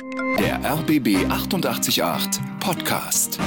Der RBB 888 Podcast.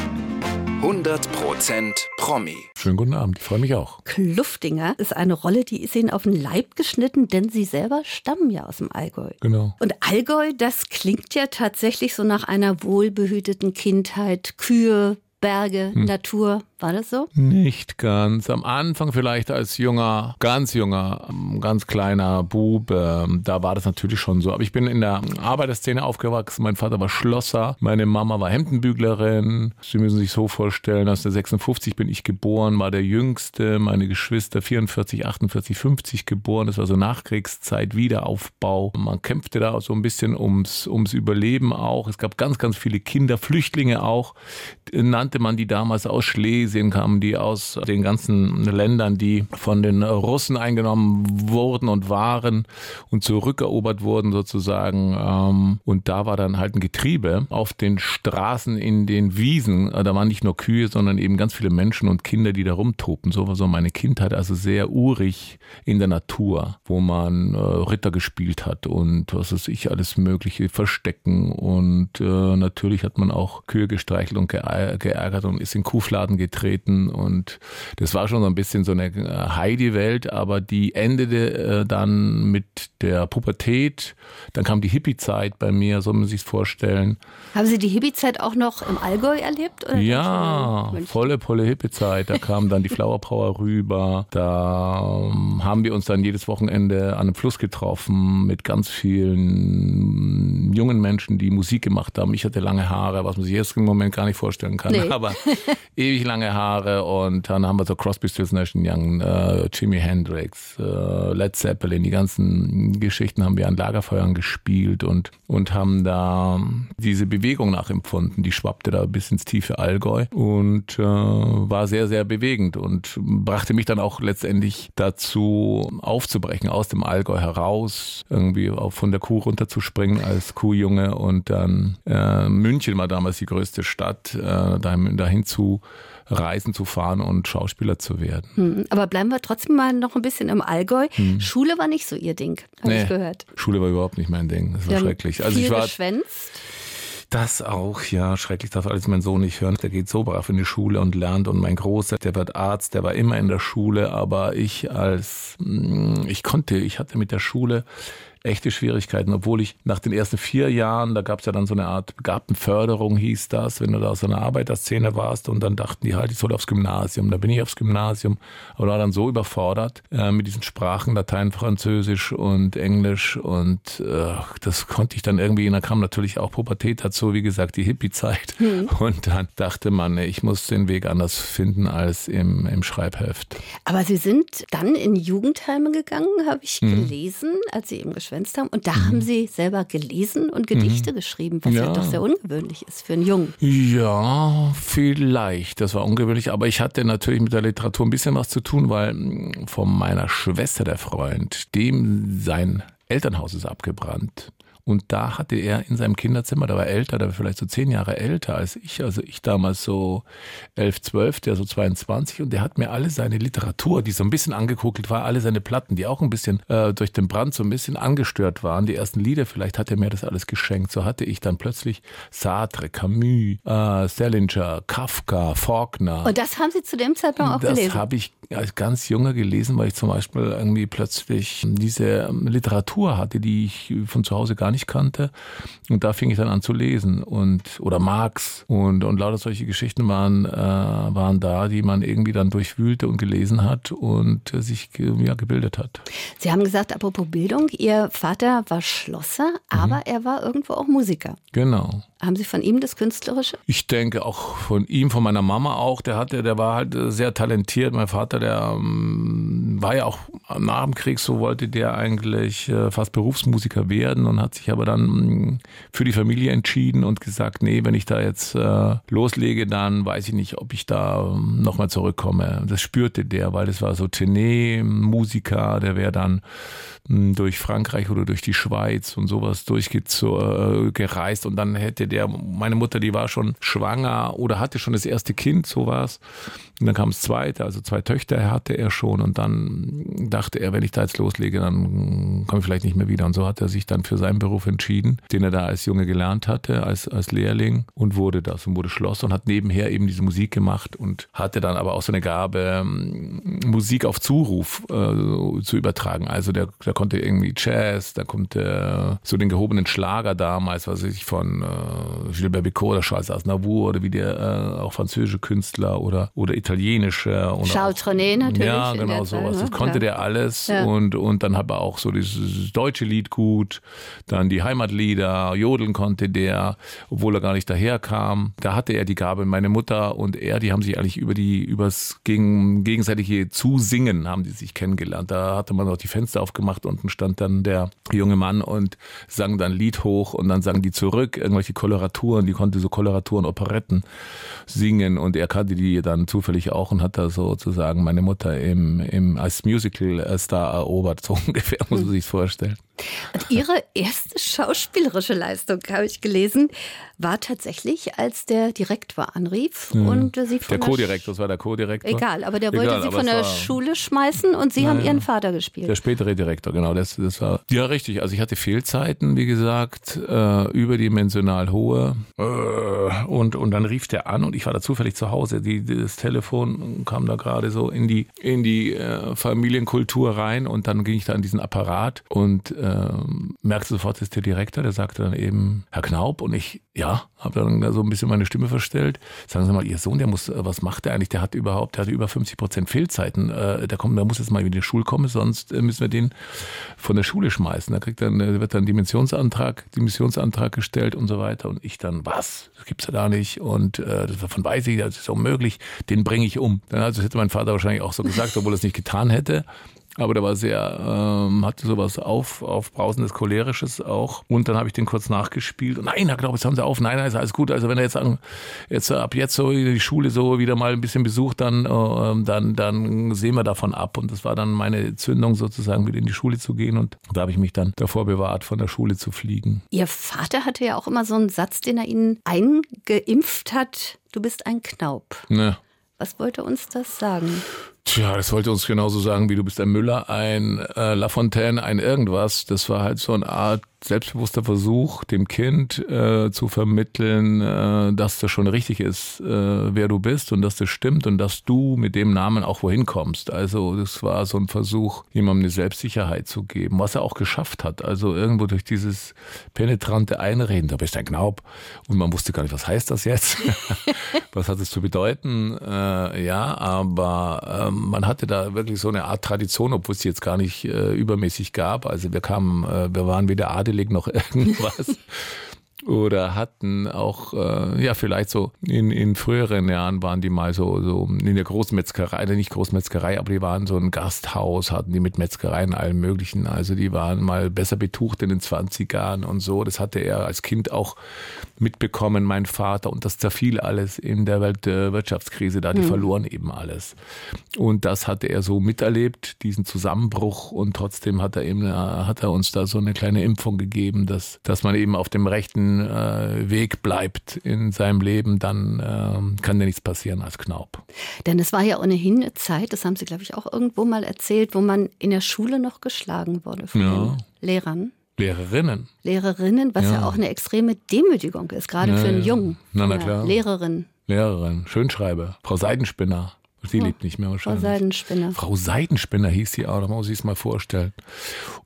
100% Promi. Schönen guten Abend, ich freue mich auch. Kluftinger ist eine Rolle, die ist Ihnen auf den Leib geschnitten, denn Sie selber stammen ja aus dem Allgäu. Genau. Und Allgäu, das klingt ja tatsächlich so nach einer wohlbehüteten Kindheit. Kühe, Berge, hm. Natur. War das so? Nicht ganz. Am Anfang vielleicht als junger, ganz junger, ganz kleiner Bub, äh, da war das natürlich schon so. Aber ich bin in der Arbeiterszene aufgewachsen. Mein Vater war Schlosser, meine Mama war Hemdenbüglerin. Sie müssen sich so vorstellen, 1956 bin ich geboren, war der Jüngste, meine Geschwister 44, 48, 50 geboren. Das war so Nachkriegszeit, Wiederaufbau. Man kämpfte da so ein bisschen ums, ums Überleben auch. Es gab ganz, ganz viele Kinder, Flüchtlinge auch, nannte man die damals aus Schlesien Schlesien kamen die aus den ganzen Ländern, die von den Russen eingenommen wurden und waren und zurückerobert wurden sozusagen. Ähm, und da war dann halt ein Getriebe auf den Straßen, in den Wiesen. Da waren nicht nur Kühe, sondern eben ganz viele Menschen und Kinder, die da rumtobten. So war so meine Kindheit, also sehr urig in der Natur, wo man äh, Ritter gespielt hat und was weiß ich, alles mögliche verstecken. Und äh, natürlich hat man auch Kühe gestreichelt und geärgert und ist in Kuhfladen getreten aufgetreten und das war schon so ein bisschen so eine äh, Heidi-Welt, aber die endete äh, dann mit der Pubertät. Dann kam die Hippie-Zeit bei mir, so muss man sich vorstellen. Haben Sie die Hippie-Zeit auch noch im Allgäu erlebt? Oder ja, volle, volle Hippie-Zeit. Da kam dann die Flower Power rüber. Da ähm, haben wir uns dann jedes Wochenende an einem Fluss getroffen mit ganz vielen jungen Menschen, die Musik gemacht haben. Ich hatte lange Haare, was man sich jetzt im Moment gar nicht vorstellen kann. Nee. Aber ewig lange Haare und dann haben wir so Crosby, Stills, Nash Young, äh, Jimi Hendrix, äh, Led Zeppelin, die ganzen Geschichten haben wir an Lagerfeuern gespielt und, und haben da diese Bewegung nachempfunden. Die schwappte da bis ins tiefe Allgäu und äh, war sehr, sehr bewegend und brachte mich dann auch letztendlich dazu aufzubrechen, aus dem Allgäu heraus, irgendwie von der Kuh runterzuspringen als Kuhjunge und dann äh, München war damals die größte Stadt, äh, dahin zu Reisen zu fahren und Schauspieler zu werden. Hm, aber bleiben wir trotzdem mal noch ein bisschen im Allgäu. Hm. Schule war nicht so Ihr Ding, habe nee, ich gehört. Schule war überhaupt nicht mein Ding. Das war schrecklich. Also ich war geschwänzt. Das auch, ja, schrecklich darf alles mein Sohn nicht hören. Der geht so brav in die Schule und lernt und mein Großer, der wird Arzt, der war immer in der Schule, aber ich als, hm, ich konnte, ich hatte mit der Schule echte Schwierigkeiten, obwohl ich nach den ersten vier Jahren, da gab es ja dann so eine Art Begabtenförderung, hieß das, wenn du da aus so einer Arbeiterszene warst und dann dachten die halt, ich soll aufs Gymnasium. Da bin ich aufs Gymnasium, aber war dann so überfordert äh, mit diesen Sprachen, Latein, Französisch und Englisch und äh, das konnte ich dann irgendwie, und dann kam natürlich auch Pubertät dazu, wie gesagt, die Hippie-Zeit hm. und dann dachte man, ich muss den Weg anders finden als im, im Schreibheft. Aber Sie sind dann in Jugendheime gegangen, habe ich hm. gelesen, als Sie eben geschwärmt geschwänzt haben. Und da mhm. haben Sie selber gelesen und Gedichte mhm. geschrieben, was ja. ja. doch sehr ungewöhnlich ist für einen Jungen. Ja, vielleicht. Das war ungewöhnlich. Aber ich hatte natürlich mit der Literatur ein bisschen was zu tun, weil mm, von meiner Schwester der Freund, dem sein Elternhaus ist abgebrannt. Und da hatte er in seinem Kinderzimmer, der war älter, der war vielleicht so zehn Jahre älter als ich, also ich damals so elf, zwölf, der so 22 und der hat mir alle seine Literatur, die so ein bisschen angekokelt war, alle seine Platten, die auch ein bisschen äh, durch den Brand so ein bisschen angestört waren, die ersten Lieder, vielleicht hat er mir das alles geschenkt. So hatte ich dann plötzlich Sartre, Camus, äh, Salinger, Kafka, Faulkner. Und das haben Sie zu dem Zeitpunkt auch das gelesen? Das habe ich als ganz junger gelesen, weil ich zum Beispiel irgendwie plötzlich diese Literatur hatte, die ich von zu Hause gar nicht kannte. Und da fing ich dann an zu lesen und oder Marx und und lauter solche Geschichten waren äh, waren da, die man irgendwie dann durchwühlte und gelesen hat und äh, sich ja, gebildet hat. Sie haben gesagt, apropos Bildung, Ihr Vater war Schlosser, aber mhm. er war irgendwo auch Musiker. Genau. Haben Sie von ihm das Künstlerische? Ich denke auch von ihm, von meiner Mama auch. Der hatte, der war halt sehr talentiert. Mein Vater, der um, war ja auch nach dem Krieg, so wollte der eigentlich äh, fast Berufsmusiker werden und hat sich aber dann um, für die Familie entschieden und gesagt, nee, wenn ich da jetzt äh, loslege, dann weiß ich nicht, ob ich da um, nochmal zurückkomme. Das spürte der, weil das war so Tenet-Musiker, der wäre dann durch Frankreich oder durch die Schweiz und sowas durchgereist und dann hätte der, meine Mutter, die war schon schwanger oder hatte schon das erste Kind, sowas. Und dann kam das zweite, also zwei Töchter hatte er schon und dann dachte er, wenn ich da jetzt loslege, dann komme ich vielleicht nicht mehr wieder. Und so hat er sich dann für seinen Beruf Beruf entschieden, den er da als Junge gelernt hatte, als, als Lehrling und wurde das und wurde Schloss und hat nebenher eben diese Musik gemacht und hatte dann aber auch so eine Gabe, ähm, Musik auf Zuruf äh, zu übertragen. Also der, der konnte irgendwie Jazz, da kommt der, so den gehobenen Schlager damals, was weiß ich, von äh, Gilbert Bicot oder Charles Aznavour oder wie der äh, auch französische Künstler oder, oder italienische. Charles Trenet natürlich. Ja, genau sowas. Das ne? konnte ja. der alles ja. und, und dann hat er auch so dieses deutsche Lied gut, dann die Heimatlieder, Jodeln konnte der, obwohl er gar nicht daherkam. Da hatte er die Gabe. Meine Mutter und er, die haben sich eigentlich über die, übers gegen, gegenseitige Zusingen haben die sich kennengelernt. Da hatte man auch die Fenster aufgemacht, unten stand dann der junge Mann und sang dann Lied hoch und dann sangen die zurück, irgendwelche Koloraturen, die konnte so Koloraturen, Operetten singen und er kannte die dann zufällig auch und hat da sozusagen meine Mutter im, im, als Musical-Star erobert, so ungefähr muss man sich vorstellen. Und Ihre erste schauspielerische Leistung, habe ich gelesen, war tatsächlich, als der Direktor anrief mhm. und Sie von der Co-Direktor, das war der Co-Direktor. Egal, aber der wollte Egal, Sie von der Schule schmeißen und Sie naja, haben Ihren Vater gespielt. Der spätere Direktor, genau. Das, das war ja richtig. Also ich hatte Fehlzeiten, wie gesagt, äh, überdimensional hohe. Äh, und, und dann rief der an und ich war da zufällig zu Hause. Die, das Telefon kam da gerade so in die, in die äh, Familienkultur rein und dann ging ich da an diesen Apparat und äh, merkte sofort, das ist der Direktor, der sagte dann eben, Herr Knaub, und ich, ja, habe dann so ein bisschen meine Stimme verstellt. Sagen Sie mal, Ihr Sohn, der muss, äh, was macht der eigentlich? Der hat überhaupt, der hat über 50 Prozent Fehlzeiten. Äh, der kommt, der muss jetzt mal in die Schule kommen, sonst äh, müssen wir den von der Schule schmeißen. Da kriegt dann, wird dann Dimensionsantrag, Dimensionsantrag gestellt und so weiter. Und ich dann, was? Das gibt's ja da nicht. Und äh, davon weiß ich, das ist unmöglich, den bringe ich um. Dann also hätte mein Vater wahrscheinlich auch so gesagt, obwohl er es nicht getan hätte. Aber der war sehr, ähm, hatte sowas auf, aufbrausendes, cholerisches auch. Und dann habe ich den kurz nachgespielt. Und nein, Herr Glaub, jetzt haben sie auf. Nein, nein, ist alles gut. Also wenn er jetzt, an, jetzt ab jetzt so die Schule so wieder mal ein bisschen besucht, dann, äh, dann, dann sehen wir davon ab. Und das war dann meine Zündung sozusagen, wieder in die Schule zu gehen. Und da habe ich mich dann davor bewahrt, von der Schule zu fliegen. Ihr Vater hatte ja auch immer so einen Satz, den er Ihnen eingeimpft hat. Du bist ein Knaub. Ne. Was wollte uns das sagen? Tja, das wollte uns genauso sagen, wie du bist ein Müller, ein äh, Lafontaine, ein irgendwas. Das war halt so eine Art selbstbewusster Versuch, dem Kind äh, zu vermitteln, äh, dass das schon richtig ist, äh, wer du bist und dass das stimmt und dass du mit dem Namen auch wohin kommst. Also das war so ein Versuch, jemandem eine Selbstsicherheit zu geben, was er auch geschafft hat. Also irgendwo durch dieses penetrante Einreden, da bist du ein Knaub und man wusste gar nicht, was heißt das jetzt? was hat es zu bedeuten? Äh, ja, aber ähm, man hatte da wirklich so eine Art Tradition, obwohl es jetzt gar nicht äh, übermäßig gab. Also wir kamen, äh, wir waren weder Adel zufällig noch irgendwas oder hatten auch, äh, ja, vielleicht so in, in früheren Jahren waren die mal so, so in der Großmetzgerei, also nicht Großmetzgerei, aber die waren so ein Gasthaus, hatten die mit Metzgereien allem Möglichen. Also die waren mal besser betucht in den 20ern und so. Das hatte er als Kind auch mitbekommen, mein Vater. Und das zerfiel alles in der Weltwirtschaftskrise da. Die mhm. verloren eben alles. Und das hatte er so miterlebt, diesen Zusammenbruch. Und trotzdem hat er eben, hat er uns da so eine kleine Impfung gegeben, dass, dass man eben auf dem rechten äh, Weg bleibt in seinem Leben, dann äh, kann dir nichts passieren als Knaub. Denn es war ja ohnehin eine Zeit, das haben Sie, glaube ich, auch irgendwo mal erzählt, wo man in der Schule noch geschlagen wurde von ja. den Lehrern. Lehrerinnen. Lehrerinnen, was ja. ja. auch eine extreme Demütigung ist, gerade ja, für einen Jungen. Na, na klar. Lehrerin. Lehrerin, Schönschreiber, Frau Seidenspinner. Sie oh, lebt nicht mehr wahrscheinlich. Frau Seidenspinner. Frau Seidenspinner hieß sie auch, da muss ich es mal vorstellen.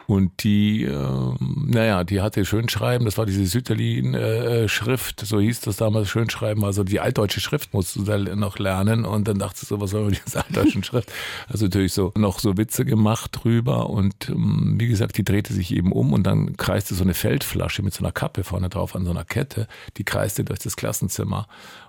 Und die, äh, naja, die hatte Schönschreiben, das war diese Sütterlin-Schrift, äh, so hieß das damals Schönschreiben, also die altdeutsche Schrift musst du da noch lernen. Und dann dachte ich so, was soll man mit dieser altdeutschen Schrift? Also natürlich so noch so Witze gemacht drüber. Und ähm, wie gesagt, die drehte sich eben um und dann kreiste so eine Feldflasche mit so einer Kappe vorne drauf an so einer Kette, die kreiste durch das Klassenzimmer.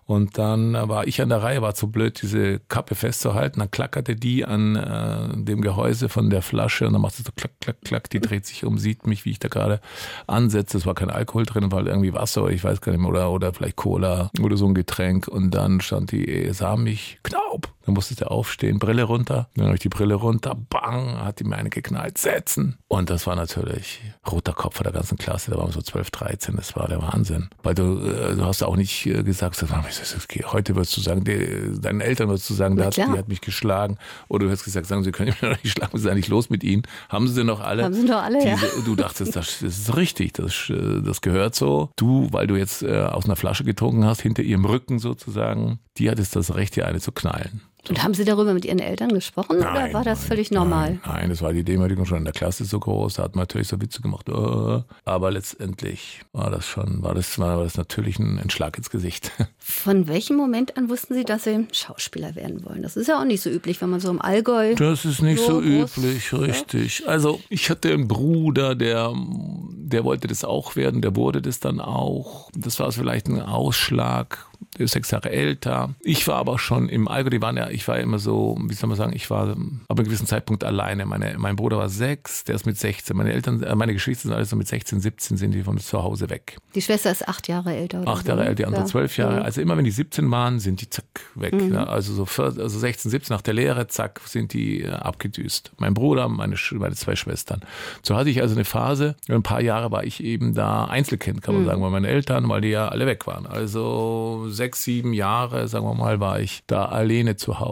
Und dann war ich an der Reihe, war zu blöd, diese Kappe festzuhalten. Dann klackerte die an äh, dem Gehäuse von der Flasche und dann macht sie so klack, klack, klack. Die dreht sich um, sieht mich, wie ich da gerade ansetze. Es war kein Alkohol drin, war irgendwie Wasser, ich weiß gar nicht mehr, oder, oder vielleicht Cola oder so ein Getränk. Und dann stand die, sah mich, Knaub, Dann musstest du aufstehen, Brille runter. Dann habe ich die Brille runter, bang, hat die mir eine geknallt, setzen. Und das war natürlich roter Kopf der ganzen Klasse. Da waren wir so 12, 13. Das war der Wahnsinn. Weil du, äh, du hast auch nicht äh, gesagt, heute würdest du sagen, die, deinen Eltern würdest du sagen, hat, die hat mich geschlagen. Oder du hast gesagt, sagen sie können mich noch nicht schlagen, was ist eigentlich los mit ihnen? Haben sie noch alle? Haben sie noch alle, Diese, ja. Du dachtest, das, das ist richtig, das, äh, das gehört so. Du, weil du jetzt aus einer Flasche getrunken hast, hinter ihrem Rücken sozusagen, die hattest das Recht, dir eine zu knallen. Und haben Sie darüber mit Ihren Eltern gesprochen Nein, oder war das nein, völlig normal? Nein, nein, das war die Demütigung schon in der Klasse so groß, da hat man natürlich so Witze gemacht. äh, Aber letztendlich war das schon, war das, war das natürlich ein, Schlag ins Gesicht. Von welchem Moment an wussten Sie, dass Sie Schauspieler werden wollen? Das ist ja auch nicht so üblich, wenn man so im Allgäu. Das ist nicht so, So üblich, richtig. Also ich hatte einen Bruder, der, der wollte das auch werden, der wurde das dann auch. Das war vielleicht ein Ausschlag. Der ist sechs Jahre älter. Ich war aber schon im Allgäu, die waren ja, ich war immer so, wie soll man sagen, ich war ab einem gewissen Zeitpunkt alleine. Meine, mein Bruder war sechs, der ist mit 16. Meine Eltern, äh, meine Geschwister sind alle so mit 16, 17 sind die von zu Hause weg. Die Schwester ist acht Jahre älter. Oder Acht Jahre ne? älter, die andere Ja. zwölf Jahre. Mhm. Also immer wenn die 17 waren, sind die zack weg. Ja, also so 14, also 16, 17 nach der Lehre, zack, sind die äh, abgedüst. Mein Bruder, meine, meine zwei Schwestern. So hatte ich also eine Phase, ein paar Jahre war ich eben da Einzelkind, kann man sagen, bei meinen Eltern, weil die ja alle weg waren. Also sechs, sieben Jahre, sagen wir mal, war ich da alleine zu Hause.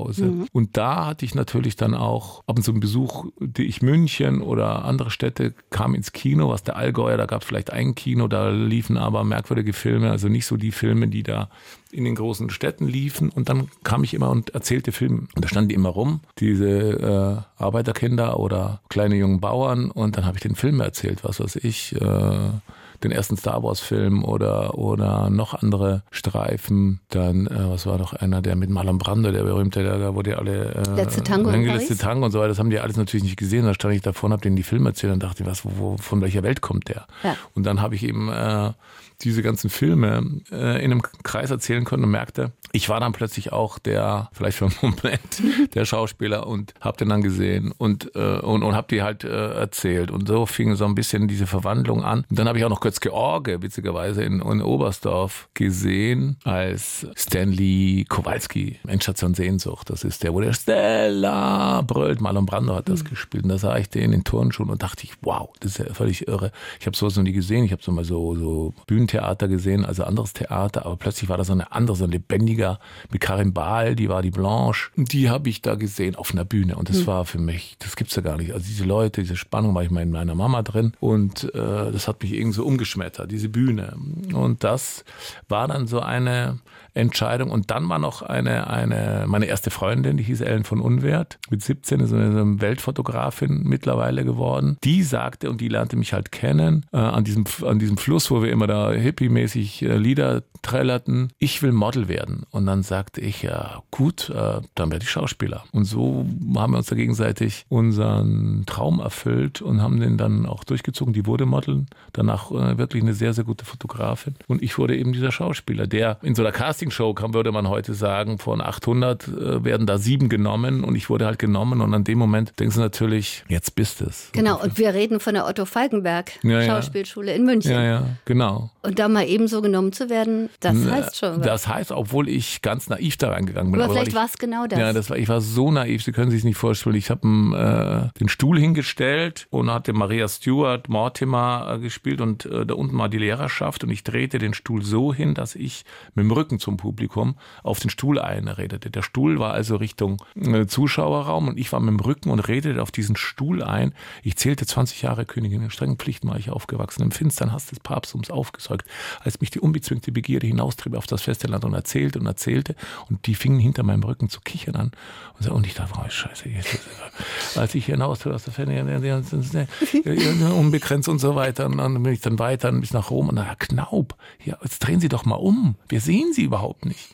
Und da hatte ich natürlich dann auch ab und zu einen Besuch, die ich München oder andere Städte kam ins Kino, was der Allgäuer, da gab es vielleicht ein Kino, da liefen aber merkwürdige Filme, also nicht so die Filme, die da in den großen Städten liefen. Und dann kam ich immer und erzählte Filme. Und da standen die immer rum, diese äh, Arbeiterkinder oder kleine jungen Bauern. Und dann habe ich den Film erzählt, was weiß ich, äh, den ersten Star Wars Film oder oder noch andere Streifen. Dann äh, was war noch einer, der mit Marlon Brando, der berühmte, der, da wurde ja alle äh, Letzte Tango in letzte? Tango und so weiter. Das haben die alles natürlich nicht gesehen. Da stand ich davor und habe denen die Filme erzählt und dachte, was, wo, wo, von welcher Welt kommt der? Ja. Und dann habe ich eben äh, diese ganzen Filme äh, in einem Kreis erzählen können und merkte, ich war dann plötzlich auch der, vielleicht für einen Moment, der Schauspieler und habe den dann gesehen und, äh, und, und habe die halt äh, erzählt. Und so fing so ein bisschen diese Verwandlung an. Und dann habe ich auch noch kurz George, witzigerweise, in, in Oberstdorf gesehen, als Stanley Kowalski, Endstation Sehnsucht. Das ist der, wo der Stella brüllt. Marlon Brando hat das gespielt. Und da sah ich den in Turnschuhen und dachte ich, wow, das ist ja völlig irre. Ich habe sowas noch nie gesehen. Ich habe so mal so, so Bühnentheater gesehen, also anderes Theater, aber plötzlich war da so eine andere, so ein lebendiger mit Karin Bahl, die war die Blanche. Und die habe ich da gesehen auf einer Bühne. Und das war für mich, das gibt's ja gar nicht. Also diese Leute, diese Spannung war ich mal in meiner Mama drin. Und äh, das hat mich irgendwie so umgeschmettert, diese Bühne. Und das war dann so eine Entscheidung. Und dann war noch eine, eine, meine erste Freundin, die hieß Ellen von Unwert, mit 17 ist eine Weltfotografin mittlerweile geworden. Die sagte, und die lernte mich halt kennen, äh, an, diesem, an diesem Fluss, wo wir immer da hippie-mäßig äh, Lieder trällerten, ich will Model werden. Und dann sagte ich, ja gut, äh, dann werde ich Schauspieler. Und so haben wir uns da gegenseitig unseren Traum erfüllt und haben den dann auch durchgezogen. Die wurde Model, danach äh, wirklich eine sehr, sehr gute Fotografin. Und ich wurde eben dieser Schauspieler, der in so einer Castingshow kam, würde man heute sagen, von 800 äh, werden da sieben genommen und ich wurde halt genommen und an dem Moment denkst du natürlich, jetzt bist es. Genau, und wir reden von der Otto Falkenberg Ja, ja. Schauspielschule in München. Ja, ja, genau. Und da mal eben so genommen zu werden, das heißt schon. was. Das heißt, obwohl ich ganz naiv da reingegangen bin. Aber weil vielleicht ich, war es genau das. Ja, das war, ich war so naiv, Sie können sich nicht vorstellen. Ich habe äh, den Stuhl hingestellt und hatte Maria Stewart Mortimer äh, gespielt und äh, da unten war die Lehrerschaft und ich drehte den Stuhl so hin, dass ich mit dem Rücken zum Publikum auf den Stuhl einredete. Der Stuhl war also Richtung äh, Zuschauerraum und ich war mit dem Rücken und redete auf diesen Stuhl ein. Ich zählte 20 Jahre Königin. In strengen Pflichten war ich aufgewachsen. Im finstern Hass des Papsttums aufgesäugt, als mich die unbezwingte Begierde hinaustrieb auf das feste Land und erzählte und erzählte und die fingen hinter meinem Rücken zu kichern an und, ich dachte, oh, scheiße, als ich hinaus aus der Ferne, unbegrenzt und so weiter und dann bin ich dann weiter bis nach Rom und Herr Knaub, ja, jetzt drehen Sie doch mal um, wir sehen Sie überhaupt nicht.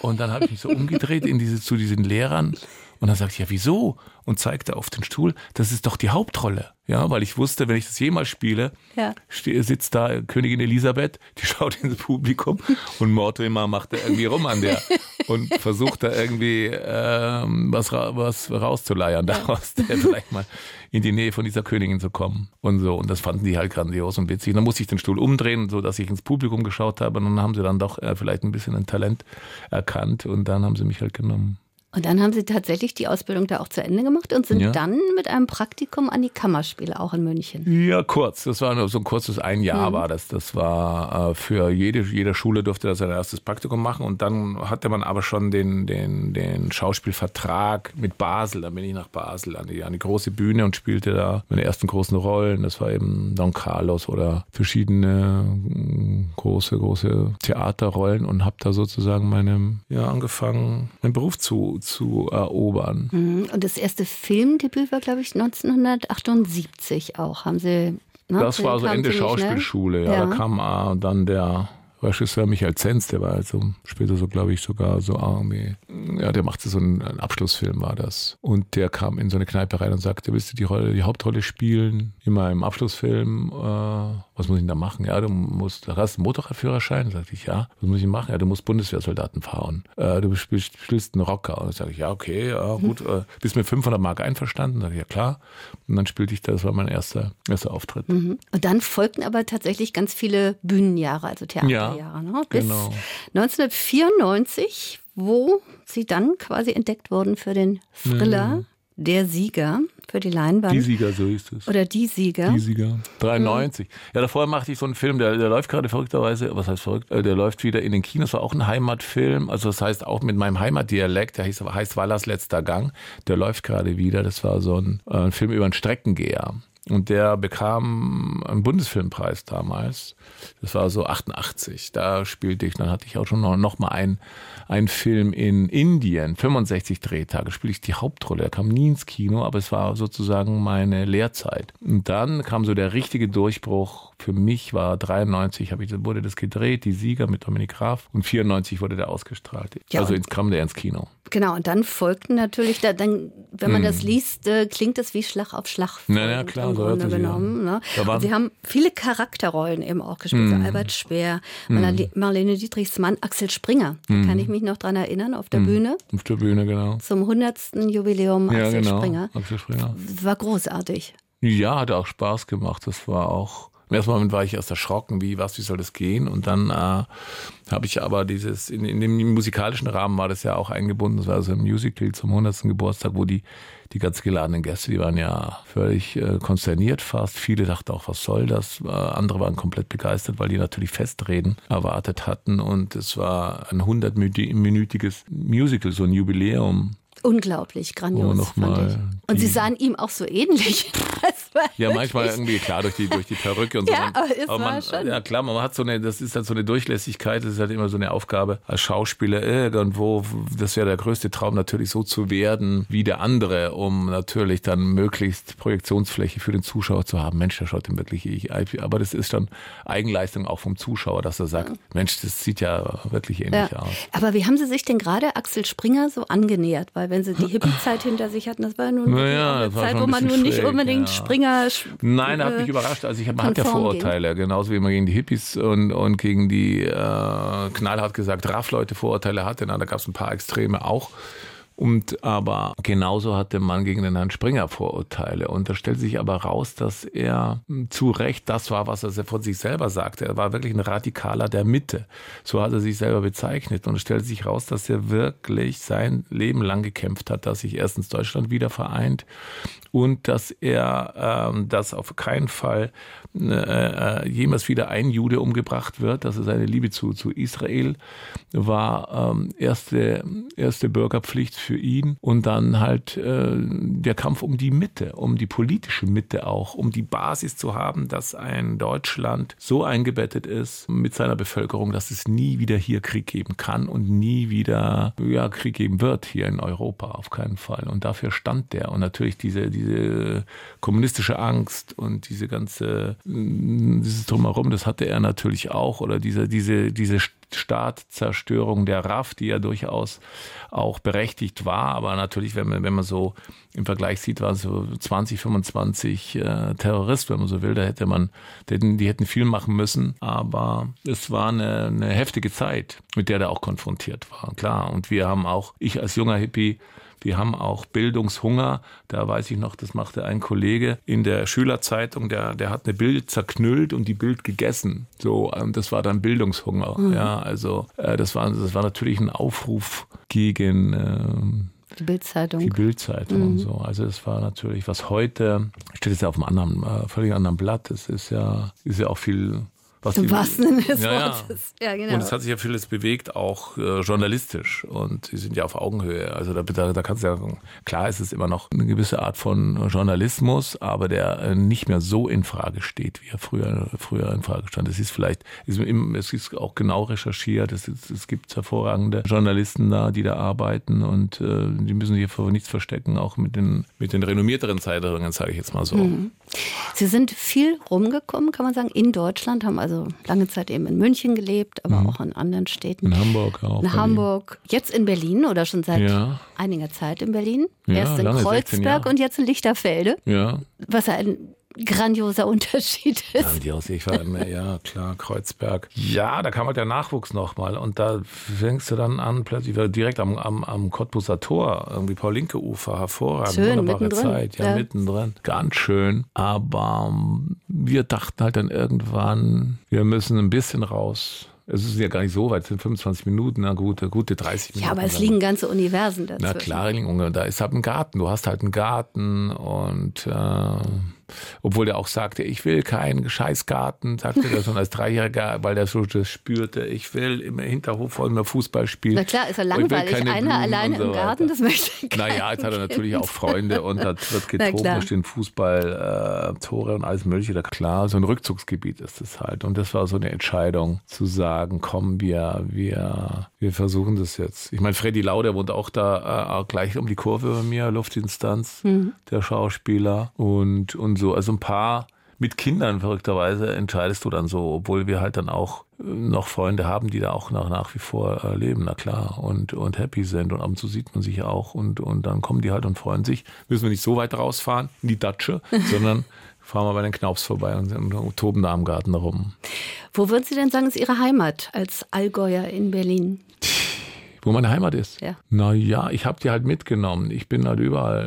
Und dann habe ich mich so umgedreht in diese, zu diesen Lehrern und dann sagte ich, ja, wieso? Und zeigte auf den Stuhl, das ist doch die Hauptrolle. Ja, weil ich wusste, wenn ich das jemals spiele, Ja. sitzt da Königin Elisabeth, die schaut ins Publikum und Mortimer macht da irgendwie rum an der und versucht da irgendwie ähm, was, ra was rauszuleiern daraus, der vielleicht mal in die Nähe von dieser Königin zu kommen und so. Und das fanden die halt grandios und witzig. Und dann musste ich den Stuhl umdrehen, so dass ich ins Publikum geschaut habe und dann haben sie dann doch äh, vielleicht ein bisschen ein Talent erkannt und dann haben sie mich halt genommen. Und dann haben Sie tatsächlich die Ausbildung da auch zu Ende gemacht und sind Ja. dann mit einem Praktikum an die Kammerspiele auch in München. Ja, kurz. Das war nur so ein kurzes ein Jahr war das. Das war äh, für jede, jede Schule durfte das sein erstes Praktikum machen und dann hatte man aber schon den, den, den Schauspielvertrag mit Basel. Dann bin ich nach Basel an die, an die große Bühne und spielte da meine ersten großen Rollen. Das war eben Don Carlos oder verschiedene mm, große, große Theaterrollen und habe da sozusagen meinem, ja, angefangen, meinen Beruf zu, zu erobern. Mhm. Und das erste Filmdebüt war, glaube ich, 1978 auch. Haben Sie. Ne? Das war so Ende. Schauspielschule. Ja, Ja. Da kam dann der Regisseur Michael Zenz, der war also später so, glaube ich, sogar so irgendwie, ja, der machte so einen, einen Abschlussfilm, war das. Und der kam in so eine Kneipe rein und sagte, willst du die Rolle, die Hauptrolle spielen in meinem Abschlussfilm? Äh, was muss ich denn da machen? Ja, du musst, da hast du einen Motorradführerschein? Da sagte ich, ja. Was muss ich machen? Ja, du musst Bundeswehrsoldaten fahren. Äh, du spielst, spielst einen Rocker. Und dann sage ich, ja, okay, ja, gut. Äh, bist mit 500 Mark einverstanden? Sag ich, ja, klar. Und dann spielte ich, das war mein erster, erster Auftritt. Mhm. Und dann folgten aber tatsächlich ganz viele Bühnenjahre, also Theaterjahre. ne? Bis genau. 1994, wo Sie dann quasi entdeckt wurden für den Thriller Der Sieger für die Leinwand. Die Sieger, so ist es. Oder die Sieger. Die Sieger. 93. Ja, davor machte ich so einen Film, der, der läuft gerade verrückterweise, was heißt verrückt? Äh, Der läuft wieder in den Kinos, war auch ein Heimatfilm. Also das heißt auch mit meinem Heimatdialekt, der heißt, heißt Wallers letzter Gang. Der läuft gerade wieder. Das war so ein, äh, ein Film über einen Streckengeher. Und der bekam einen Bundesfilmpreis damals. Das war so 88. Da spielte ich, dann hatte ich auch schon noch, noch mal einen, einen Film in Indien, 65 Drehtage, spiele ich die Hauptrolle. Er kam nie ins Kino, aber es war sozusagen meine Lehrzeit. Und dann kam so der richtige Durchbruch. Für mich war 93, habe ich, wurde das gedreht, die Sieger mit Dominik Graf. Und 94 wurde der ausgestrahlt. Ja, also ins kam der ins Kino. Genau, und dann folgten natürlich, da, dann, wenn man das liest, äh, klingt das wie Schlag auf Schlag. Na ja, klar, im so Grunde genommen. Ne? Und Sie haben viele Charakterrollen eben auch gespielt. So Albert Speer, Marlene, Marlene Dietrichs Mann, Axel Springer. Da kann ich mich noch dran erinnern, auf der Bühne. Auf der Bühne, genau. Zum 100. Jubiläum Ja, Axel genau. Springer. Axel Springer. War großartig. Ja, hat auch Spaß gemacht. Das war auch. Im ersten Moment war ich erst erschrocken, wie, was, wie soll das gehen? Und dann äh, habe ich aber dieses, in, in dem musikalischen Rahmen war das ja auch eingebunden. Das war so ein Musical zum 100. Geburtstag, wo die, die ganz geladenen Gäste, die waren ja völlig äh, konsterniert fast. Viele dachten auch, was soll das? Äh, andere waren komplett begeistert, weil die natürlich Festreden erwartet hatten. Und es war ein 100-minütiges Musical, so ein Jubiläum. Unglaublich, grandios. Oh, fand ich. Und Sie sahen ihm auch so ähnlich. Ja, manchmal wirklich- irgendwie, klar, durch die, durch die Perücke und so. Ja, aber es war man, schon- Ja, klar, man hat so eine, das ist halt so eine Durchlässigkeit, das ist halt immer so eine Aufgabe als Schauspieler irgendwo, das wäre der größte Traum natürlich so zu werden wie der andere, um natürlich dann möglichst Projektionsfläche für den Zuschauer zu haben. Mensch, der schaut ihm wirklich, ich, aber das ist dann Eigenleistung auch vom Zuschauer, dass er sagt, Mensch, das sieht ja wirklich ähnlich Ja. aus. Aber wie haben Sie sich denn gerade Axel Springer so angenähert? Weil wenn Sie die Hippie-Zeit hinter sich hatten, das war ja nun Naja, eine Zeit, wo man nun nicht unbedingt ja. Springer. Sch- Nein, er hat äh, mich überrascht. Also ich, man hat ja Vorurteile, genauso wie man gegen die Hippies und, und gegen die äh, knallhart gesagt Raff-Leute Vorurteile hatte. Na, da gab es ein paar Extreme auch. Und aber genauso hatte man gegen den Herrn Springer Vorurteile. Und da stellt sich aber raus, dass er mh, zu Recht das war, was er von sich selber sagte. Er war wirklich ein Radikaler der Mitte. So hat er sich selber bezeichnet. Und es stellt sich raus, dass er wirklich sein Leben lang gekämpft hat, dass sich erstens Deutschland wieder vereint und dass er ähm, dass auf keinen Fall äh, äh, jemals wieder ein Jude umgebracht wird. dass er seine Liebe zu, zu Israel war ähm, erste, erste Bürgerpflicht für ihn und dann halt äh, der Kampf um die Mitte, um die politische Mitte auch, um die Basis zu haben, dass ein Deutschland so eingebettet ist mit seiner Bevölkerung, dass es nie wieder hier Krieg geben kann und nie wieder ja, Krieg geben wird hier in Europa, auf keinen Fall. Und dafür stand der. Und natürlich diese, diese kommunistische Angst und diese ganze, dieses Drumherum, das hatte er natürlich auch. Oder diese, diese, diese Staatzerstörung der RAF, die ja durchaus auch berechtigt war. Aber natürlich, wenn man, wenn man so im Vergleich sieht, waren so 20, 25 äh, Terroristen, wenn man so will. Da hätte man, die hätten, die hätten viel machen müssen. Aber es war eine, eine heftige Zeit, mit der der auch konfrontiert war. Klar. Und wir haben auch, ich als junger Hippie, wir haben auch Bildungshunger. Da weiß ich noch, das machte ein Kollege in der Schülerzeitung, der, der hat eine Bild zerknüllt und die Bild gegessen. So, ähm, das war dann Bildungshunger. Ja, also äh, das war, das war natürlich ein Aufruf gegen ähm, Die Bildzeitung. Die Bildzeitung mhm. und so. Also es war natürlich, was heute, steht jetzt ja auf einem anderen, äh, völlig anderen Blatt, es ist ja, ist ja auch viel was Im wahrsten Sinne des ja, Wortes. Ja, genau. Und es hat sich ja vieles bewegt, auch äh, journalistisch. Und sie sind ja auf Augenhöhe. Also da, da, da kannst du ja, klar ist es immer noch eine gewisse Art von Journalismus, aber der äh, nicht mehr so in Frage steht, wie er früher, früher in Frage stand. Es ist vielleicht, es ist auch genau recherchiert. Es, ist, es gibt hervorragende Journalisten da, die da arbeiten und äh, die müssen sich vor nichts verstecken, auch mit den, mit den renommierteren Zeitungen, sage ich jetzt mal so. Mhm. Sie sind viel rumgekommen, kann man sagen, in Deutschland, haben also also lange Zeit eben in München gelebt, aber mhm. auch in anderen Städten. In Hamburg auch. In Berlin. Hamburg. Jetzt in Berlin oder schon seit ja. einiger Zeit in Berlin. Ja, Erst in Kreuzberg und jetzt in Lichterfelde. Ja. Was ein grandioser Unterschied ist. Grandios, ich war immer, ja klar, Kreuzberg. Ja, da kam halt der Nachwuchs nochmal und da fängst du dann an, plötzlich direkt am, am, am Cottbuser Tor, irgendwie Paul-Linke-Ufer, hervorragend, schön, wunderbare mittendrin. Zeit, ja, ja, mittendrin, ganz schön. Aber ähm, wir dachten halt dann irgendwann, wir müssen ein bisschen raus es ist ja gar nicht so weit, es sind 25 Minuten, na gut, gute 30 Minuten. Ja, aber es liegen ganze Universen dazwischen. Na klar, da ist halt ein Garten, du hast halt einen Garten und äh, obwohl er auch sagte, ich will keinen Scheißgarten, sagte er schon als Dreijähriger, weil er so das spürte, ich will im Hinterhof wollen wir Fußball spielen. Na klar, ist er langweilig, einer alleine so im Garten, das möchte ich Naja, jetzt hat er natürlich auch Freunde und da wird getobt, da stehen Fußball, äh, Tore und alles mögliche. Da klar, so ein Rückzugsgebiet ist es halt. Und das war so eine Entscheidung zu sagen, komm, wir, wir, wir versuchen das jetzt. Ich meine, Freddy Lau, der wohnt auch da äh, gleich um die Kurve bei mir, Luftinstanz, mhm. der Schauspieler und, und so. Also ein paar mit Kindern verrückterweise entscheidest du dann so, obwohl wir halt dann auch äh, noch Freunde haben, die da auch nach, nach wie vor äh, leben, na klar, und, und happy sind. Und ab und zu sieht man sich auch und, und dann kommen die halt und freuen sich. Müssen wir nicht so weit rausfahren in die Datsche, sondern fahren wir bei den Knaups vorbei und, und toben da am Garten rum. Wo würden Sie denn sagen, ist Ihre Heimat als Allgäuer in Berlin? wo meine Heimat ist. Ja. Naja, ich habe die halt mitgenommen. Ich bin halt überall,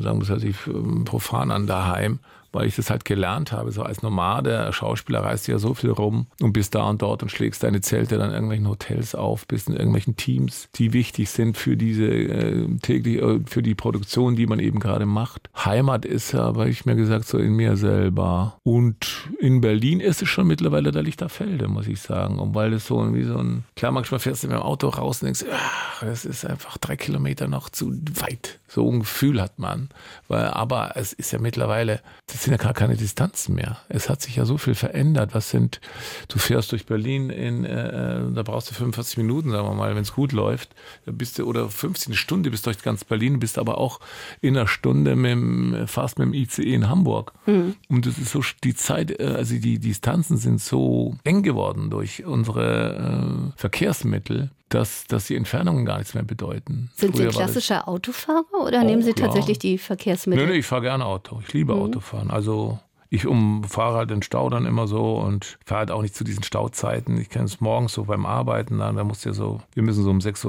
sagen wir es halt, profan an daheim weil ich das halt gelernt habe. So als Nomade, Schauspieler reist ja so viel rum und bist da und dort und schlägst deine Zelte dann in irgendwelchen Hotels auf, bist in irgendwelchen Teams, die wichtig sind für diese äh, täglich, äh, für die Produktion, die man eben gerade macht. Heimat ist ja, habe ich mir gesagt, so in mir selber. Und in Berlin ist es schon mittlerweile der Lichterfelde, muss ich sagen. Und weil es so wie so ein, klar, manchmal fährst du mit dem Auto raus und denkst, ach, das ist einfach drei Kilometer noch zu weit. So ein Gefühl hat man. Weil, aber es ist ja mittlerweile, das sind ja gar keine Distanzen mehr. Es hat sich ja so viel verändert. Was sind, du fährst durch Berlin in, äh, da brauchst du 45 Minuten, sagen wir mal, wenn es gut läuft. Bist du, oder 15 Stunden bis durch ganz Berlin, bist aber auch in einer Stunde mit dem, fast mit dem ICE in Hamburg. Mhm. Und das ist so, die Zeit, äh, also die Distanzen sind so eng geworden durch unsere äh, Verkehrsmittel dass, dass die Entfernungen gar nichts mehr bedeuten. Sind Früher Sie klassischer Autofahrer oder nehmen Sie tatsächlich die Verkehrsmittel? Nee, nee, ich fahre gerne Auto. Ich liebe mhm. Autofahren. Also ich umfahre halt den Stau dann immer so und fahre halt auch nicht zu diesen Stauzeiten. Ich kenne es morgens so beim Arbeiten, dann, da musst du ja so, wir müssen so um 6.20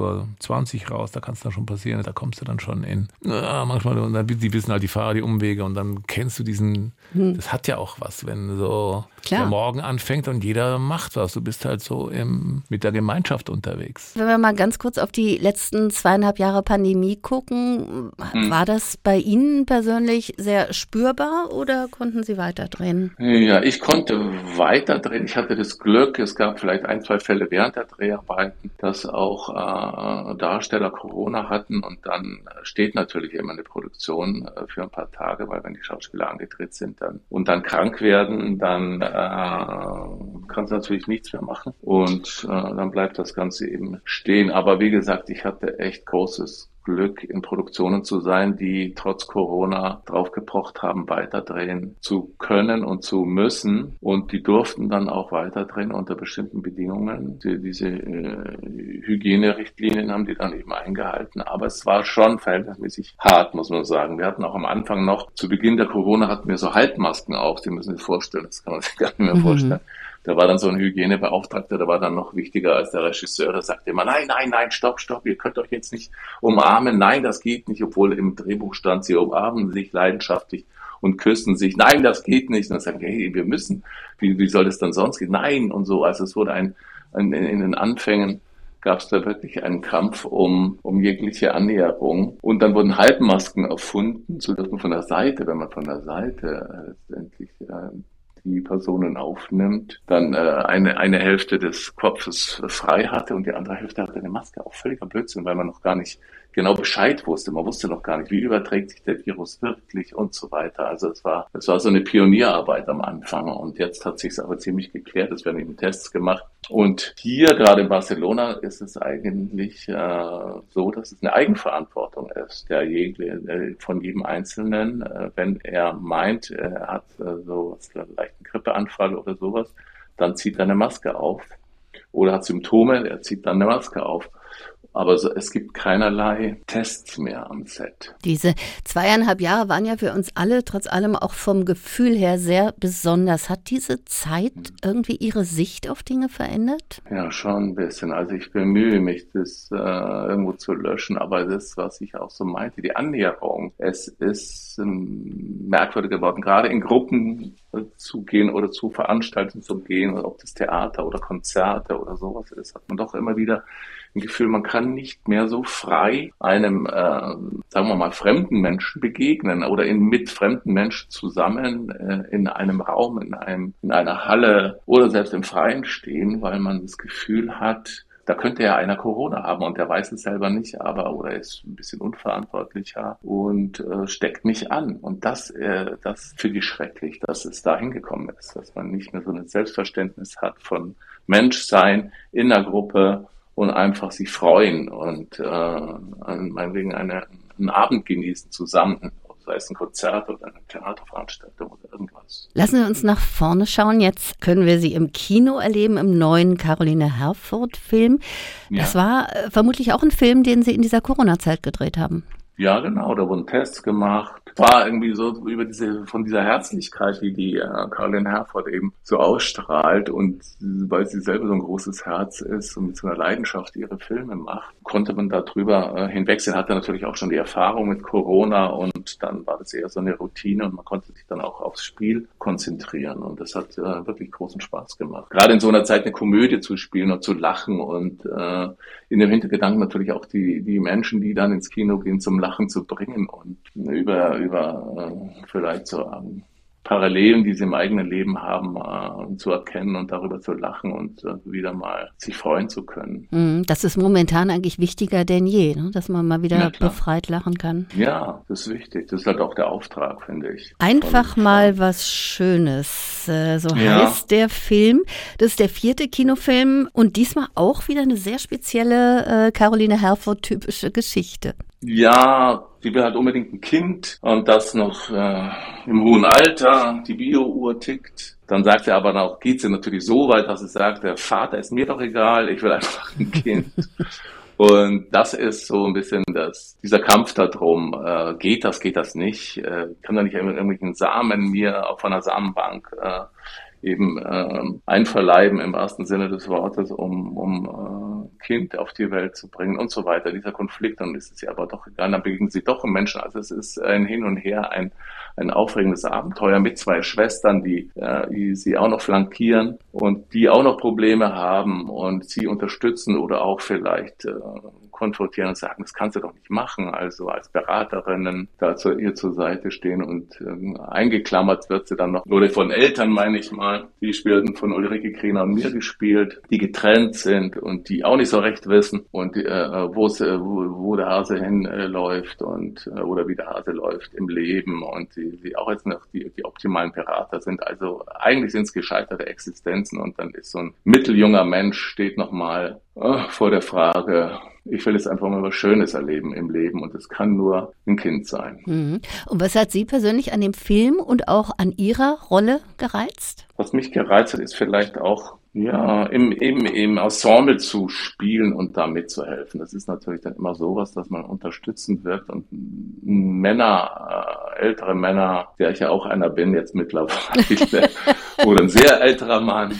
Uhr raus, da kann es dann schon passieren, da kommst du dann schon in. Ja, manchmal, und dann, die wissen halt die Fahrer die Umwege und dann kennst du diesen, hm. das hat ja auch was, wenn so Klar. der Morgen anfängt und jeder macht was. Du bist halt so im, mit der Gemeinschaft unterwegs. Wenn wir mal ganz kurz auf die letzten zweieinhalb Jahre Pandemie gucken, hm. war das bei Ihnen persönlich sehr spürbar oder konnten Sie weiterdrehen? Ja, ich konnte weiterdrehen. Ich hatte das Glück, es gab vielleicht ein, zwei Fälle während der Dreharbeiten, dass auch äh, Darsteller Corona hatten und dann steht natürlich immer eine Produktion äh, für ein paar Tage, weil wenn die Schauspieler angedreht sind dann und dann krank werden, dann äh, kannst natürlich nichts mehr machen und äh, dann bleibt das Ganze eben stehen. Aber wie gesagt, ich hatte echt großes Glück, in Produktionen zu sein, die trotz Corona drauf gepocht haben, weiterdrehen zu können und zu müssen. Und die durften dann auch weiterdrehen unter bestimmten Bedingungen. Die, diese äh, Hygienerichtlinien haben die dann eben eingehalten. Aber es war schon verhältnismäßig hart, muss man sagen. Wir hatten auch am Anfang noch, zu Beginn der Corona hatten wir so Halbmasken auf. Sie müssen sich vorstellen, das kann man sich gar nicht mehr mhm. Da war dann so ein Hygienebeauftragter, der war dann noch wichtiger als der Regisseur. Der sagte immer, nein, nein, nein, stopp, stopp, ihr könnt euch jetzt nicht umarmen. Nein, das geht nicht, obwohl im Drehbuch stand, sie umarmen sich leidenschaftlich und küssen sich. Nein, das geht nicht. Und dann sagen hey, wir müssen. Wie, wie soll das dann sonst gehen? Nein und so. Also es wurde ein, ein in den Anfängen gab es da wirklich einen Kampf um, um jegliche Annäherung. Und dann wurden Halbmasken erfunden, so dass man von der Seite, wenn man von der Seite letztendlich äh, die Personen aufnimmt, dann äh, eine, eine Hälfte des Kopfes frei hatte und die andere Hälfte hatte eine Maske. Auch völliger Blödsinn, weil man noch gar nicht genau Bescheid wusste. Man wusste noch gar nicht, wie überträgt sich der Virus wirklich und so weiter. Also es war, es war so eine Pionierarbeit am Anfang und jetzt hat sich aber ziemlich geklärt. Es werden eben Tests gemacht. Und hier, gerade in Barcelona, ist es eigentlich äh, so, dass es eine Eigenverantwortung ist, der je, äh, von jedem Einzelnen, äh, wenn er meint, er hat äh, so was, einen leichten Grippeanfall oder sowas, dann zieht er eine Maske auf. Oder hat Symptome, er zieht dann eine Maske auf. Aber es gibt keinerlei Tests mehr am Set. Diese zweieinhalb Jahre waren ja für uns alle trotz allem auch vom Gefühl her sehr besonders. Hat diese Zeit irgendwie Ihre Sicht auf Dinge verändert? Ja, schon ein bisschen. Also ich bemühe mich, das äh, irgendwo zu löschen, aber das, was ich auch so meinte, die Annäherung, es ist ähm, merkwürdig geworden, gerade in Gruppen äh, zu gehen oder zu Veranstaltungen zu gehen, ob das Theater oder Konzerte oder sowas ist, hat man doch immer wieder ein Gefühl, man kann nicht mehr so frei einem, äh, sagen wir mal, fremden Menschen begegnen oder in, mit fremden Menschen zusammen äh, in einem Raum, in, einem, in einer Halle oder selbst im Freien stehen, weil man das Gefühl hat, da könnte ja einer Corona haben und der weiß es selber nicht, aber oder ist ein bisschen unverantwortlicher und äh, steckt nicht an. Und das, äh, das finde ich schrecklich, dass es dahin gekommen ist, dass man nicht mehr so ein Selbstverständnis hat von Menschsein in der Gruppe und einfach sich freuen und äh, meinetwegen eine, einen Abend genießen zusammen sei es ein Konzert oder eine Theaterveranstaltung oder irgendwas. Lassen wir uns nach vorne schauen. Jetzt können wir sie im Kino erleben, im neuen Caroline Herfurth-Film. Ja. Das war äh, vermutlich auch ein Film, den Sie in dieser Corona-Zeit gedreht haben. Ja, genau, da wurden Tests gemacht. War irgendwie so über diese, von dieser Herzlichkeit, die die äh, Caroline Herford eben so ausstrahlt und weil sie selber so ein großes Herz ist und mit so einer Leidenschaft ihre Filme macht, konnte man darüber äh, hinwegsehen. Hatte natürlich auch schon die Erfahrung mit Corona und dann war das eher so eine Routine und man konnte sich dann auch aufs Spiel konzentrieren und das hat äh, wirklich großen Spaß gemacht. Gerade in so einer Zeit eine Komödie zu spielen und zu lachen und äh, in dem Hintergedanken natürlich auch die, die Menschen, die dann ins Kino gehen, zum Lachen zu bringen und über, über äh, vielleicht so ähm, Parallelen, die sie im eigenen Leben haben, äh, zu erkennen und darüber zu lachen und äh, wieder mal sich freuen zu können. Mhm, das ist momentan eigentlich wichtiger denn je, ne? dass man mal wieder befreit lachen kann. Ja, das ist wichtig. Das ist halt auch der Auftrag, finde ich. Einfach mal was Schönes, äh, so ja. heißt der Film. Das ist der vierte Kinofilm und diesmal auch wieder eine sehr spezielle äh, Caroline Herford-typische Geschichte. Ja, sie will halt unbedingt ein Kind und das noch äh, im hohen Alter, die Bio-Uhr tickt. Dann sagt sie aber noch, geht sie natürlich so weit, dass sie sagt, der Vater ist mir doch egal, ich will einfach ein Kind. Und das ist so ein bisschen das, dieser Kampf darum, äh, geht das, geht das nicht? Äh, kann da nicht irgendwelchen Samen mir auch von der Samenbank äh, eben äh, einverleiben im wahrsten Sinne des Wortes, um, um äh, Kind auf die Welt zu bringen und so weiter. Dieser Konflikt, dann ist es ja aber doch egal, dann begegnen sie doch im Menschen. Also es ist ein Hin und Her, ein, ein aufregendes Abenteuer mit zwei Schwestern, die, äh, die sie auch noch flankieren und die auch noch Probleme haben und sie unterstützen oder auch vielleicht äh, konfrontieren und sagen, das kannst du doch nicht machen. Also als Beraterinnen da zu ihr zur Seite stehen und äh, eingeklammert wird sie dann noch, oder von Eltern meine ich mal, die spielten von Ulrike Kriener und mir gespielt, die getrennt sind und die auch nicht so recht wissen und äh, wo, wo, wo der Hase hinläuft äh, und äh, oder wie der Hase läuft im Leben und die, die auch jetzt noch die, die optimalen Berater sind. Also eigentlich sind es gescheiterte Existenzen und dann ist so ein mitteljunger Mensch steht nochmal äh, vor der Frage, ich will jetzt einfach mal was Schönes erleben im Leben und es kann nur ein Kind sein. Mhm. Und was hat Sie persönlich an dem Film und auch an Ihrer Rolle gereizt? Was mich gereizt hat, ist vielleicht auch ja, im, im, im Ensemble zu spielen und da mitzuhelfen. Das ist natürlich dann immer sowas, dass man unterstützend wirkt und Männer, äh, ältere Männer, der ich ja auch einer bin jetzt mittlerweile, oder ein sehr älterer Mann,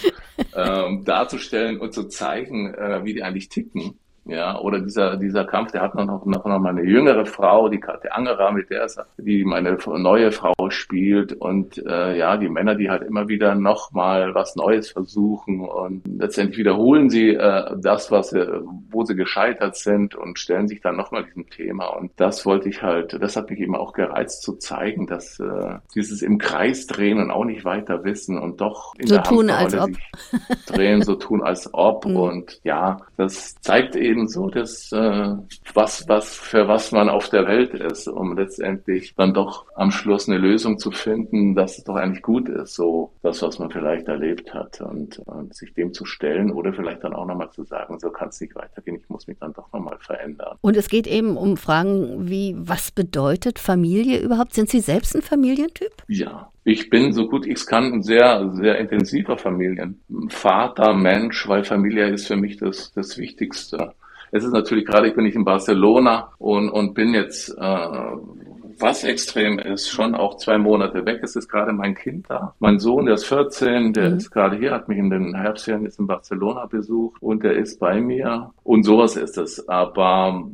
äh, darzustellen und zu zeigen, äh, wie die eigentlich ticken Ja, oder dieser, dieser Kampf, der hat noch, noch, noch mal eine jüngere Frau, die Katja Angerer, mit der ist, die meine neue Frau spielt. Und äh, ja, die Männer, die halt immer wieder noch mal was Neues versuchen und letztendlich wiederholen sie äh, das, was sie, wo sie gescheitert sind und stellen sich dann noch mal diesem Thema. Und das wollte ich halt, das hat mich eben auch gereizt zu zeigen, dass äh, dieses im Kreis drehen und auch nicht weiter wissen und doch in so der tun als ob. drehen, so tun als ob. Mhm. und ja, das zeigt eben eben so, dass äh, was, was, für was man auf der Welt ist, um letztendlich dann doch am Schluss eine Lösung zu finden, dass es doch eigentlich gut ist, so das, was man vielleicht erlebt hat und, und sich dem zu stellen oder vielleicht dann auch nochmal zu sagen, so kann es nicht weitergehen, ich muss mich dann doch nochmal verändern. Und es geht eben um Fragen wie, was bedeutet Familie überhaupt? Sind Sie selbst ein Familientyp? Ja, ich bin so gut ich es kann ein sehr, sehr intensiver Familienvater, Mensch, weil Familie ist für mich das, das Wichtigste. Es ist natürlich gerade, ich bin nicht in Barcelona und, und bin jetzt, äh, was extrem ist, schon auch zwei Monate weg. Es ist gerade mein Kind da. Mein Sohn, der ist 14, der mhm. ist gerade hier, hat mich in den Herbstferien jetzt in Barcelona besucht und der ist bei mir. Und sowas ist es. Aber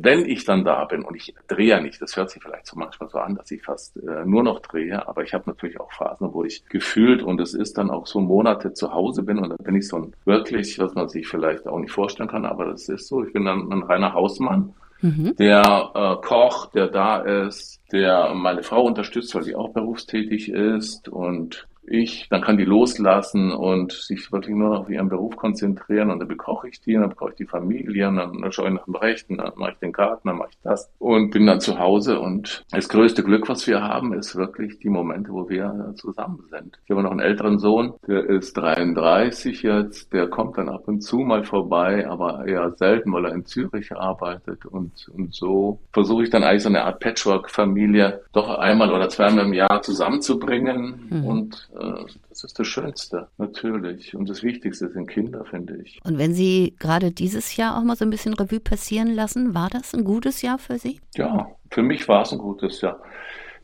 wenn ich dann da bin und ich drehe ja nicht, das hört sich vielleicht so manchmal so an, dass ich fast äh, nur noch drehe, aber ich habe natürlich auch Phasen, wo ich gefühlt und es ist dann auch so Monate zu Hause bin und dann bin ich so ein wirklich, was man sich vielleicht auch nicht vorstellen kann, aber das ist so, ich bin dann ein reiner Hausmann. Mhm. Der äh, Koch, der da ist, der meine Frau unterstützt, weil sie auch berufstätig ist und ich, dann kann die loslassen und sich wirklich nur noch auf ihren Beruf konzentrieren und dann bekoche ich die, dann bekoche ich die Familie und dann, schaue ich nach dem Rechten, dann mache ich den Garten, dann mache ich das und bin dann zu Hause und das größte Glück, was wir haben, ist wirklich die Momente, wo wir zusammen sind. Ich habe noch einen älteren Sohn, der ist 33 jetzt, der kommt dann ab und zu mal vorbei, aber eher selten, weil er in Zürich arbeitet und, und so versuche ich dann eigentlich so eine Art Patchwork-Familie doch einmal oder zweimal im Jahr zusammenzubringen mhm. und das ist das Schönste, natürlich. Und das Wichtigste sind Kinder, finde ich. Und wenn Sie gerade dieses Jahr auch mal so ein bisschen Revue passieren lassen, war das ein gutes Jahr für Sie? Ja, für mich war es ein gutes Jahr.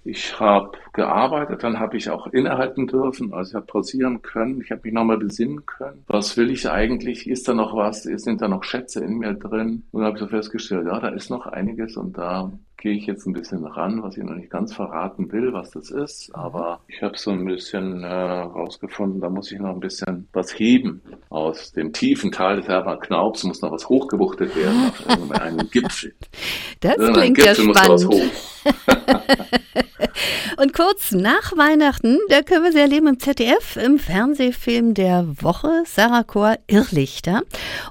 Ich habe gearbeitet, dann habe ich auch innehalten dürfen, also ich habe pausieren können, ich habe mich nochmal besinnen können. Was will ich eigentlich? Ist da noch was? Sind da noch Schätze in mir drin? Und habe ich so festgestellt, ja, da ist noch einiges und da gehe ich jetzt ein bisschen ran, was ich noch nicht ganz verraten will, was das ist. Aber ich habe so ein bisschen äh, rausgefunden, da muss ich noch ein bisschen was heben. Aus dem tiefen Tal des Hermann Knaups muss noch was hochgewuchtet werden auf einem Gipfel. Das klingt Gipfel ja spannend. Und kurz nach Weihnachten, da können wir sie erleben im ZDF, im Fernsehfilm der Woche, Sarah Chor Irrlichter.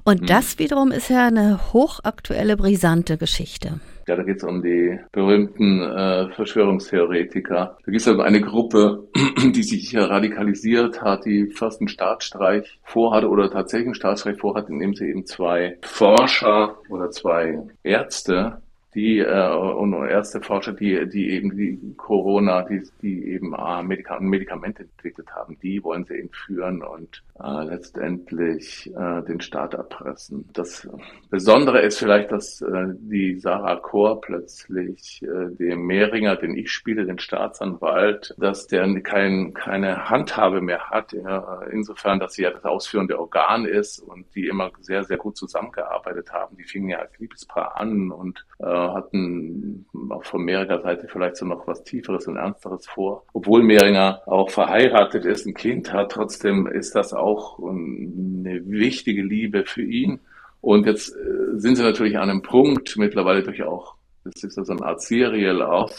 Und mhm. das wiederum ist ja eine hochaktuelle, brisante Geschichte. Ja, da geht es um die berühmten äh, Verschwörungstheoretiker. Da geht es um eine Gruppe, die sich hier radikalisiert hat, die fast einen Staatsstreich vorhatte oder tatsächlich einen Staatsstreich vorhat, indem sie eben zwei Forscher oder zwei Ärzte die äh, und erste Forscher, die, die eben die Corona, die, die eben äh, Medika Medikamente entwickelt haben, die wollen sie entführen und äh, letztendlich äh, den Staat erpressen. Das Besondere ist vielleicht, dass äh, die Sarah Chor plötzlich äh, dem Mehringer, den ich spiele, den Staatsanwalt, dass der kein, keine Handhabe mehr hat, ja, insofern, dass sie ja das ausführende Organ ist und die immer sehr, sehr gut zusammengearbeitet haben. Die fingen ja als Liebespaar an und äh, hatten auch von Mehringer Seite vielleicht so noch was Tieferes und Ernsteres vor. Obwohl Mehringer auch verheiratet ist, ein Kind hat, trotzdem ist das auch eine wichtige Liebe für ihn. Und jetzt äh, sind sie natürlich an einem Punkt, mittlerweile durch auch, das ist so eine Art Serial auch,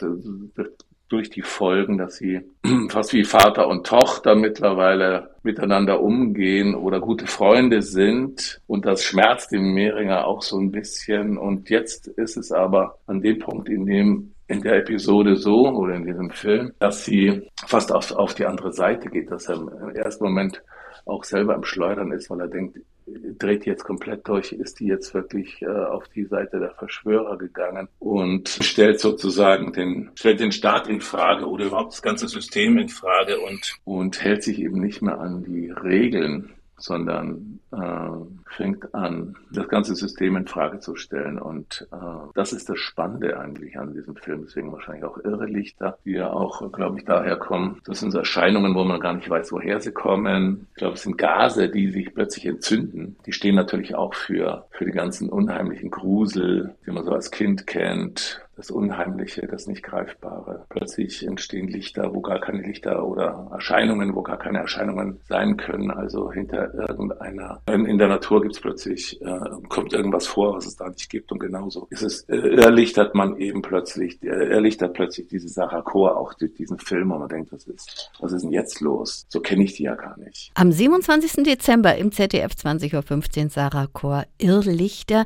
durch die Folgen, dass sie fast wie Vater und Tochter mittlerweile miteinander umgehen oder gute Freunde sind. Und das schmerzt dem Mehringer auch so ein bisschen. Und jetzt ist es aber an dem Punkt, in dem in der Episode so oder in diesem Film, dass sie fast auf, auf die andere Seite geht, dass er im ersten Moment auch selber im Schleudern ist, weil er denkt, dreht jetzt komplett durch, ist die jetzt wirklich äh, auf die Seite der Verschwörer gegangen und stellt sozusagen den, stellt den Staat in Frage oder überhaupt das ganze System in Frage und, und hält sich eben nicht mehr an die Regeln, sondern äh, fängt an, das ganze System in Frage zu stellen. Und äh, das ist das Spannende eigentlich an diesem Film. Deswegen wahrscheinlich auch irre Lichter, die ja auch, glaube ich, daher kommen. Das sind Erscheinungen, wo man gar nicht weiß, woher sie kommen. Ich glaube, es sind Gase, die sich plötzlich entzünden. Die stehen natürlich auch für, für die ganzen unheimlichen Grusel, die man so als Kind kennt das Unheimliche, das nicht Greifbare. Plötzlich entstehen Lichter, wo gar keine Lichter oder Erscheinungen, wo gar keine Erscheinungen sein können. Also hinter irgendeiner, in der Natur gibt es plötzlich, äh, kommt irgendwas vor, was es da nicht gibt. Und genauso ist es, äh, erlichtert man eben plötzlich, äh, erlichtert plötzlich diese Sarah Chor, auch diesen Film, und man denkt, was ist, was ist denn jetzt los? So kenne ich die ja gar nicht. Am 27. Dezember im ZDF 20.15 Uhr Sarah Chor Irrlichter.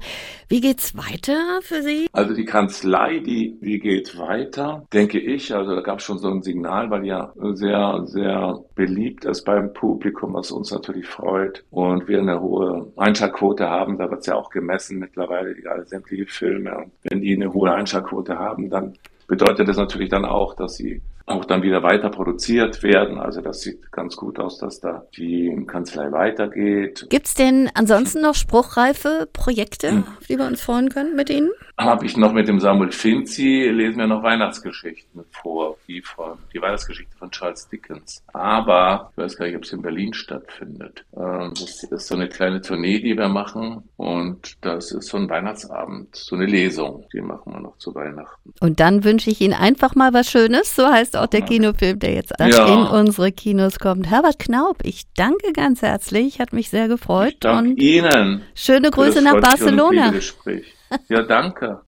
Wie geht's weiter für Sie? Also die Kanzlei die, die geht weiter, denke ich. Also da gab es schon so ein Signal, weil ja sehr, sehr beliebt ist beim Publikum, was uns natürlich freut. Und wir eine hohe Einschaltquote haben, da wird es ja auch gemessen mittlerweile, alle sämtliche Filme. Und wenn die eine hohe Einschaltquote haben, dann bedeutet das natürlich dann auch, dass sie auch dann wieder weiter produziert werden. Also das sieht ganz gut aus, dass da die Kanzlei weitergeht. Gibt es denn ansonsten noch spruchreife Projekte, hm. die wir uns freuen können mit Ihnen? Habe ich noch mit dem Samuel Finzi, lesen wir noch Weihnachtsgeschichten vor, wie von, die Weihnachtsgeschichte von Charles Dickens. Aber ich weiß gar nicht, ob es in Berlin stattfindet. Ähm, das ist so eine kleine Tournee, die wir machen und das ist so ein Weihnachtsabend, so eine Lesung, die machen wir noch zu Weihnachten. Und dann wünsche ich Ihnen einfach mal was Schönes, so heißt auch der Kinofilm, der jetzt in unsere Kinos kommt. Herbert Knaub, ich danke ganz herzlich, hat mich sehr gefreut. Ich danke Ihnen. Schöne Grüße nach Barcelona. Ja, danke.